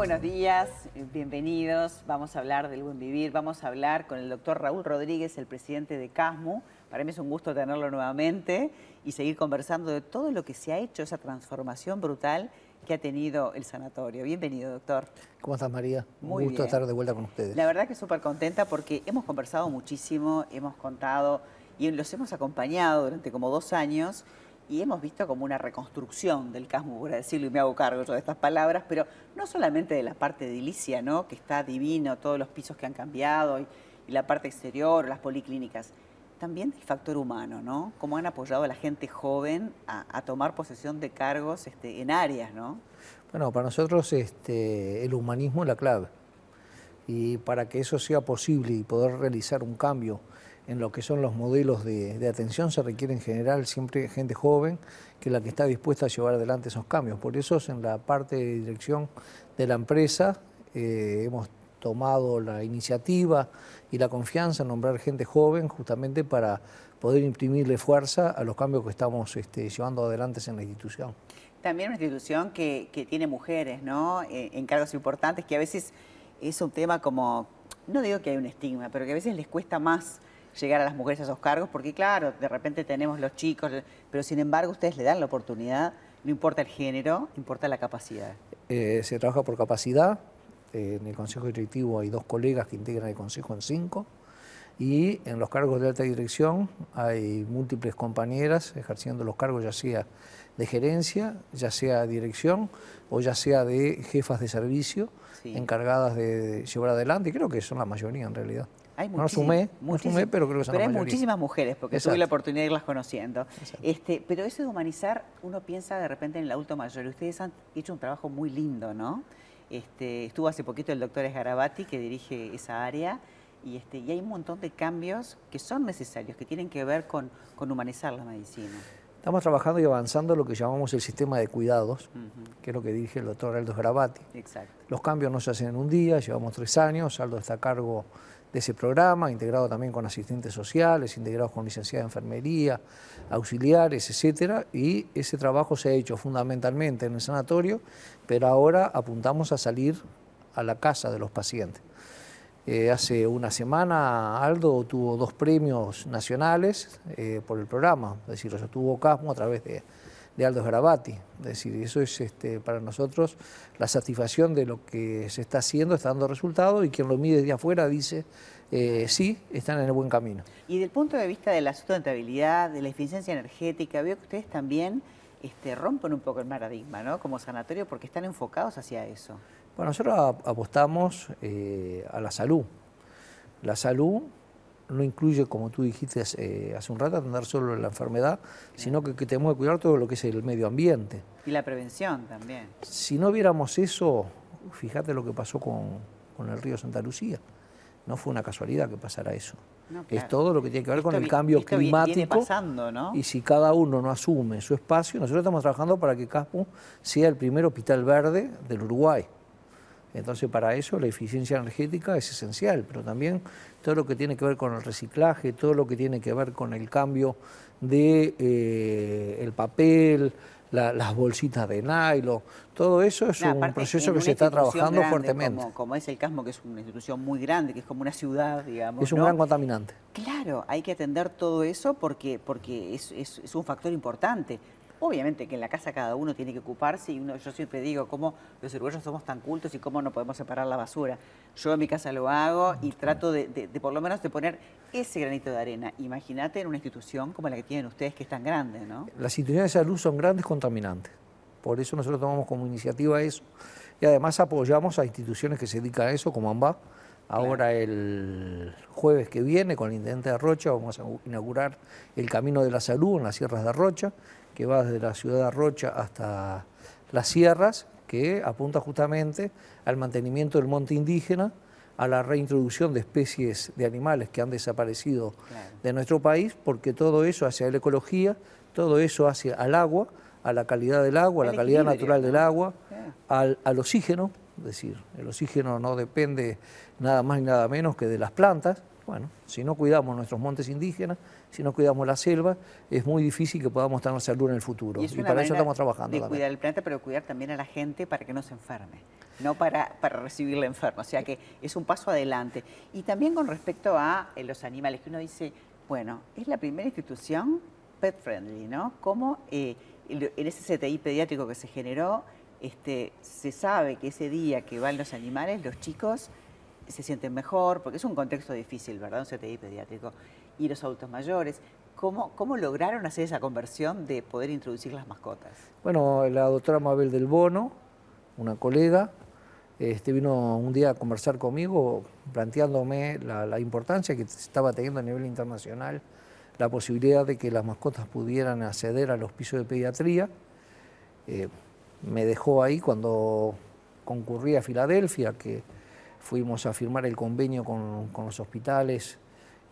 buenos días, bienvenidos. Vamos a hablar del buen vivir, vamos a hablar con el doctor Raúl Rodríguez, el presidente de CASMU. Para mí es un gusto tenerlo nuevamente y seguir conversando de todo lo que se ha hecho, esa transformación brutal que ha tenido el sanatorio. Bienvenido, doctor. ¿Cómo estás, María? Muy Un gusto bien. estar de vuelta con ustedes. La verdad que súper contenta porque hemos conversado muchísimo, hemos contado y los hemos acompañado durante como dos años y hemos visto como una reconstrucción del CASMU, por decirlo, y me hago cargo yo de estas palabras, pero no solamente de la parte edilicia, ¿no? que está divino, todos los pisos que han cambiado y, la parte exterior, las policlínicas, también del factor humano, ¿no? Cómo han apoyado a la gente joven a, a tomar posesión de cargos este, en áreas, ¿no? Bueno, para nosotros este, el humanismo es la clave. Y para que eso sea posible y poder realizar un cambio en lo que son los modelos de, atención, se requiere en general siempre gente joven que es la que está dispuesta a llevar adelante esos cambios. Por eso en la parte de dirección de la empresa eh, hemos tomado la iniciativa y la confianza en nombrar gente joven justamente para poder imprimirle fuerza a los cambios que estamos este, llevando adelante en la institución. También una institución que, que tiene mujeres, ¿no? Eh, en cargos importantes, que a veces es un tema como, no digo que hay un estigma, pero que a veces les cuesta más llegar a las mujeres a esos cargos, porque claro, de repente tenemos los chicos, pero sin embargo ustedes le dan la oportunidad, no importa el género, importa la capacidad. Eh, se trabaja por capacidad, eh, en el Consejo Directivo hay dos colegas que integran el Consejo en cinco, y en los cargos de alta dirección hay múltiples compañeras ejerciendo los cargos ya sea de gerencia, ya sea de dirección o ya sea de jefas de servicio Sí. encargadas de llevar adelante, y creo que son la mayoría en realidad. Hay no sumé, no muchísimas- sumé, pero creo que son Pero la hay mayoría. muchísimas mujeres, porque tuve Exacto. la oportunidad de irlas conociendo. Exacto. Este, pero eso de humanizar, uno piensa de repente en el adulto mayor. Y ustedes han hecho un trabajo muy lindo, ¿no? Este, estuvo hace poquito el doctor Esgarabati, que dirige esa área, y, este, y hay un montón de cambios que son necesarios, que tienen que ver con, con humanizar la medicina. Estamos trabajando y avanzando lo que llamamos el sistema de cuidados, que es lo que dirige el doctor Aldo. Exacto. Los cambios no se hacen en un día, llevamos tres años, Aldo está a cargo de ese programa, integrado también con asistentes sociales, integrados con licenciada de enfermería, auxiliares, etcétera, y ese trabajo se ha hecho fundamentalmente en el sanatorio, pero ahora apuntamos a salir a la casa de los pacientes. Eh, hace una semana Aldo tuvo dos premios nacionales eh, por el programa, es decir, obtuvo Casmo a través de, de Aldo Sgarabati. Es decir, eso es este, para nosotros la satisfacción de lo que se está haciendo, está dando resultados y quien lo mide de afuera dice, eh, sí, están en el buen camino. Y del punto de vista de la sustentabilidad, de la eficiencia energética, veo que ustedes también este, rompen un poco el paradigma, ¿no? Como sanatorio, porque están enfocados hacia eso. Bueno, nosotros ap- apostamos eh, a la salud. La salud no incluye, como tú dijiste eh, hace un rato, atender solo la enfermedad, sino que, que tenemos que cuidar todo lo que es el medio ambiente. Y la prevención también. Si no viéramos eso, fíjate lo que pasó con, con el río Santa Lucía. No fue una casualidad que pasara eso. No, Es todo lo que tiene que ver con el cambio esto climático. Viene pasando, ¿no? Y si cada uno no asume su espacio, nosotros estamos trabajando para que CASPU sea el primer hospital verde del Uruguay. Entonces, para eso la eficiencia energética es esencial, pero también todo lo que tiene que ver con el reciclaje, todo lo que tiene que ver con el cambio de eh, el papel, la- las bolsitas de nylon, todo eso es No, un proceso que se está trabajando fuertemente. Como, como es el CASMO, que es una institución muy grande, que es como una ciudad, digamos. Es un ¿no? gran contaminante. Claro, hay que atender todo eso porque, porque es, es- es un factor importante. Obviamente que en la casa cada uno tiene que ocuparse y uno, yo siempre digo cómo los uruguayos somos tan cultos y cómo no podemos separar la basura. Yo en mi casa lo hago y trato de, de- de por lo menos de poner ese granito de arena. Imagínate en una institución como la que tienen ustedes que es tan grande, ¿no? Las instituciones de salud son grandes contaminantes. Por eso nosotros tomamos como iniciativa eso. Y además apoyamos a instituciones que se dedican a eso, como AMBA. Ahora el jueves que viene, con el intendente de Rocha, vamos a inaugurar el Camino de la Salud en las sierras de Rocha, que va desde la ciudad de Rocha hasta las sierras, que apunta justamente al mantenimiento del monte indígena, a la reintroducción de especies de animales que han desaparecido Claro. de nuestro país, porque todo eso hacia la ecología, todo eso hacia al agua, a la calidad del agua, a la calidad natural del agua, al oxígeno, es decir, el oxígeno no depende nada más ni nada menos que de las plantas. bueno, si no cuidamos nuestros montes indígenas, si no cuidamos la selva, es muy difícil que podamos tener salud en el futuro. Y, y para eso estamos trabajando. De cuidar el planeta, pero cuidar también a la gente para que no se enferme, no para, para recibirle enfermo. O sea que es un paso adelante. Y también con respecto a eh, los animales, que uno dice, bueno, es la primera institución pet friendly, ¿no? Como eh, en ese CTI pediátrico que se generó, este, se sabe que ese día que van los animales, los chicos se sienten mejor, porque es un contexto difícil, ¿verdad? Un CTI pediátrico. Y los adultos mayores, ¿cómo, ¿cómo lograron hacer esa conversión de poder introducir las mascotas? Bueno, la doctora Mabel del Bono, una colega, este, vino un día a conversar conmigo planteándome la, importancia que estaba teniendo a nivel internacional la posibilidad de que las mascotas pudieran acceder a los pisos de pediatría. Eh, me dejó ahí cuando concurrí a Filadelfia, que fuimos a firmar el convenio con, los hospitales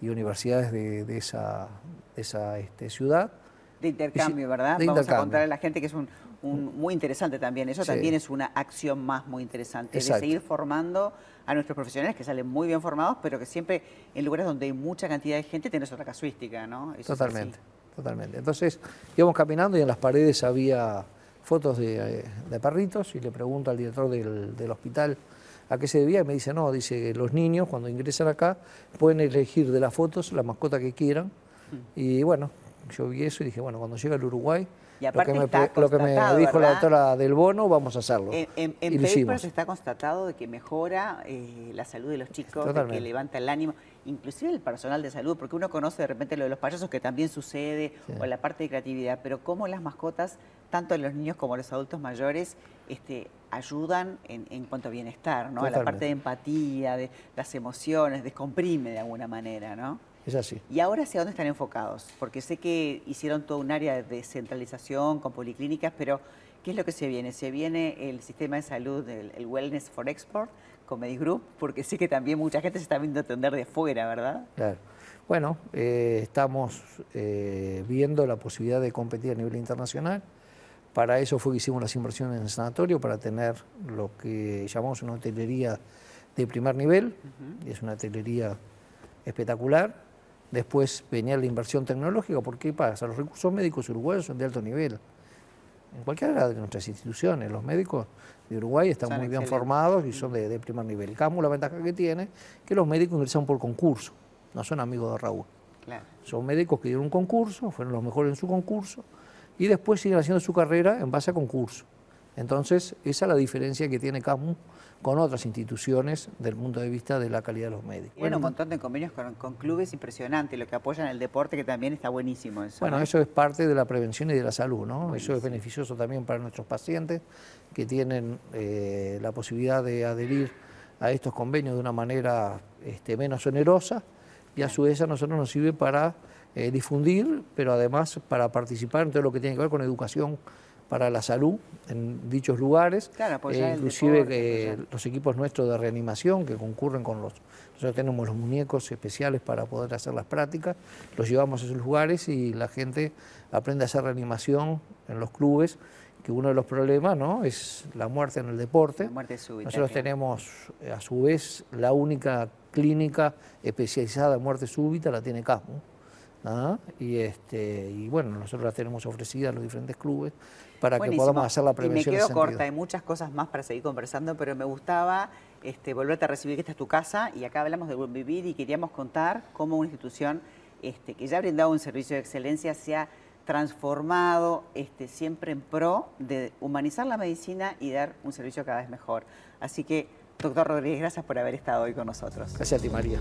y universidades de, esa, esa este, ciudad. De intercambio, ¿verdad? Vamos a contar a la gente que es un, muy interesante también. Eso también es una acción más muy interesante, de seguir formando a nuestros profesionales que salen muy bien formados, pero que siempre en lugares donde hay mucha cantidad de gente tenés otra casuística, ¿no? totalmente, totalmente. Entonces íbamos caminando y en las paredes había fotos de, de perritos y le pregunto al director del, del hospital a qué se debía y me dice, no, dice, los niños cuando ingresan acá pueden elegir de las fotos la mascota que quieran. Mm. Y bueno, yo vi eso y dije, bueno, cuando llega al Uruguay, lo que, me, dijo la doctora del bono, vamos a hacerlo. En, en, papers está constatado de que mejora eh, la salud de los chicos, de que levanta el ánimo, inclusive el personal de salud, porque uno conoce de repente lo de los payasos que también sucede, o la parte de creatividad, pero cómo las mascotas, tanto en los niños como en los adultos mayores, este, ayudan en, cuanto a bienestar, ¿no? A la parte de empatía, de las emociones, descomprime de alguna manera, ¿no? Es así. ¿Y ahora hacia dónde están enfocados? Porque sé que hicieron todo un área de descentralización con policlínicas, pero ¿qué es lo que se viene? ¿Se viene el sistema de salud, el, Wellness for Export, con Medigroup? Porque sé que también mucha gente se está viendo atender de fuera, ¿verdad? Claro. Bueno, eh, estamos eh, viendo la posibilidad de competir a nivel internacional. Para eso fue que hicimos las inversiones en el sanatorio, para tener lo que llamamos una hotelería de primer nivel, y es una hotelería espectacular. Después venía la inversión tecnológica, ¿por qué pasa? Los recursos médicos uruguayos son de alto nivel. En cualquiera de nuestras instituciones, los médicos de Uruguay están muy bien formados y son de, primer nivel. CAMU la ventaja que tiene es que los médicos ingresan por concurso, no son amigos de Raúl. Son médicos que dieron un concurso, fueron los mejores en su concurso, y después siguen haciendo su carrera en base a concurso. Entonces, esa es la diferencia que tiene CAMU con otras instituciones del punto de vista de la calidad de los médicos. Tienen un montón de convenios con, clubes impresionantes, lo que apoyan el deporte, que también está buenísimo eso. Bueno, eso es parte de la prevención y de la salud, ¿no? Eso es beneficioso también para nuestros pacientes que tienen eh, la posibilidad de adherir a estos convenios de una manera este, menos onerosa y a su vez a nosotros nos sirve para eh, difundir, pero además para participar en todo lo que tiene que ver con educación para la salud en dichos lugares, claro, eh, inclusive los equipos nuestros de reanimación que concurren con los, nosotros tenemos los muñecos especiales para poder hacer las prácticas, los llevamos a esos lugares y la gente aprende a hacer reanimación en los clubes, que uno de los problemas ¿no? es la muerte en el deporte. La muerte súbita, nosotros tenemos eh, a su vez la única clínica especializada en muerte súbita, la tiene CASMO. ¿Ah? Y, este, y bueno, nosotros la tenemos ofrecida a los diferentes clubes para que podamos hacer la prevención. Y me quedo corta, hay muchas cosas más para seguir conversando, pero me gustaba este, volverte a recibir que esta es tu casa y acá hablamos de buen vivir y queríamos contar cómo una institución este, que ya ha brindado un servicio de excelencia se ha transformado este, siempre en pro de humanizar la medicina y dar un servicio cada vez mejor. Así que, doctor Rodríguez, gracias por haber estado hoy con nosotros. Gracias a ti, María.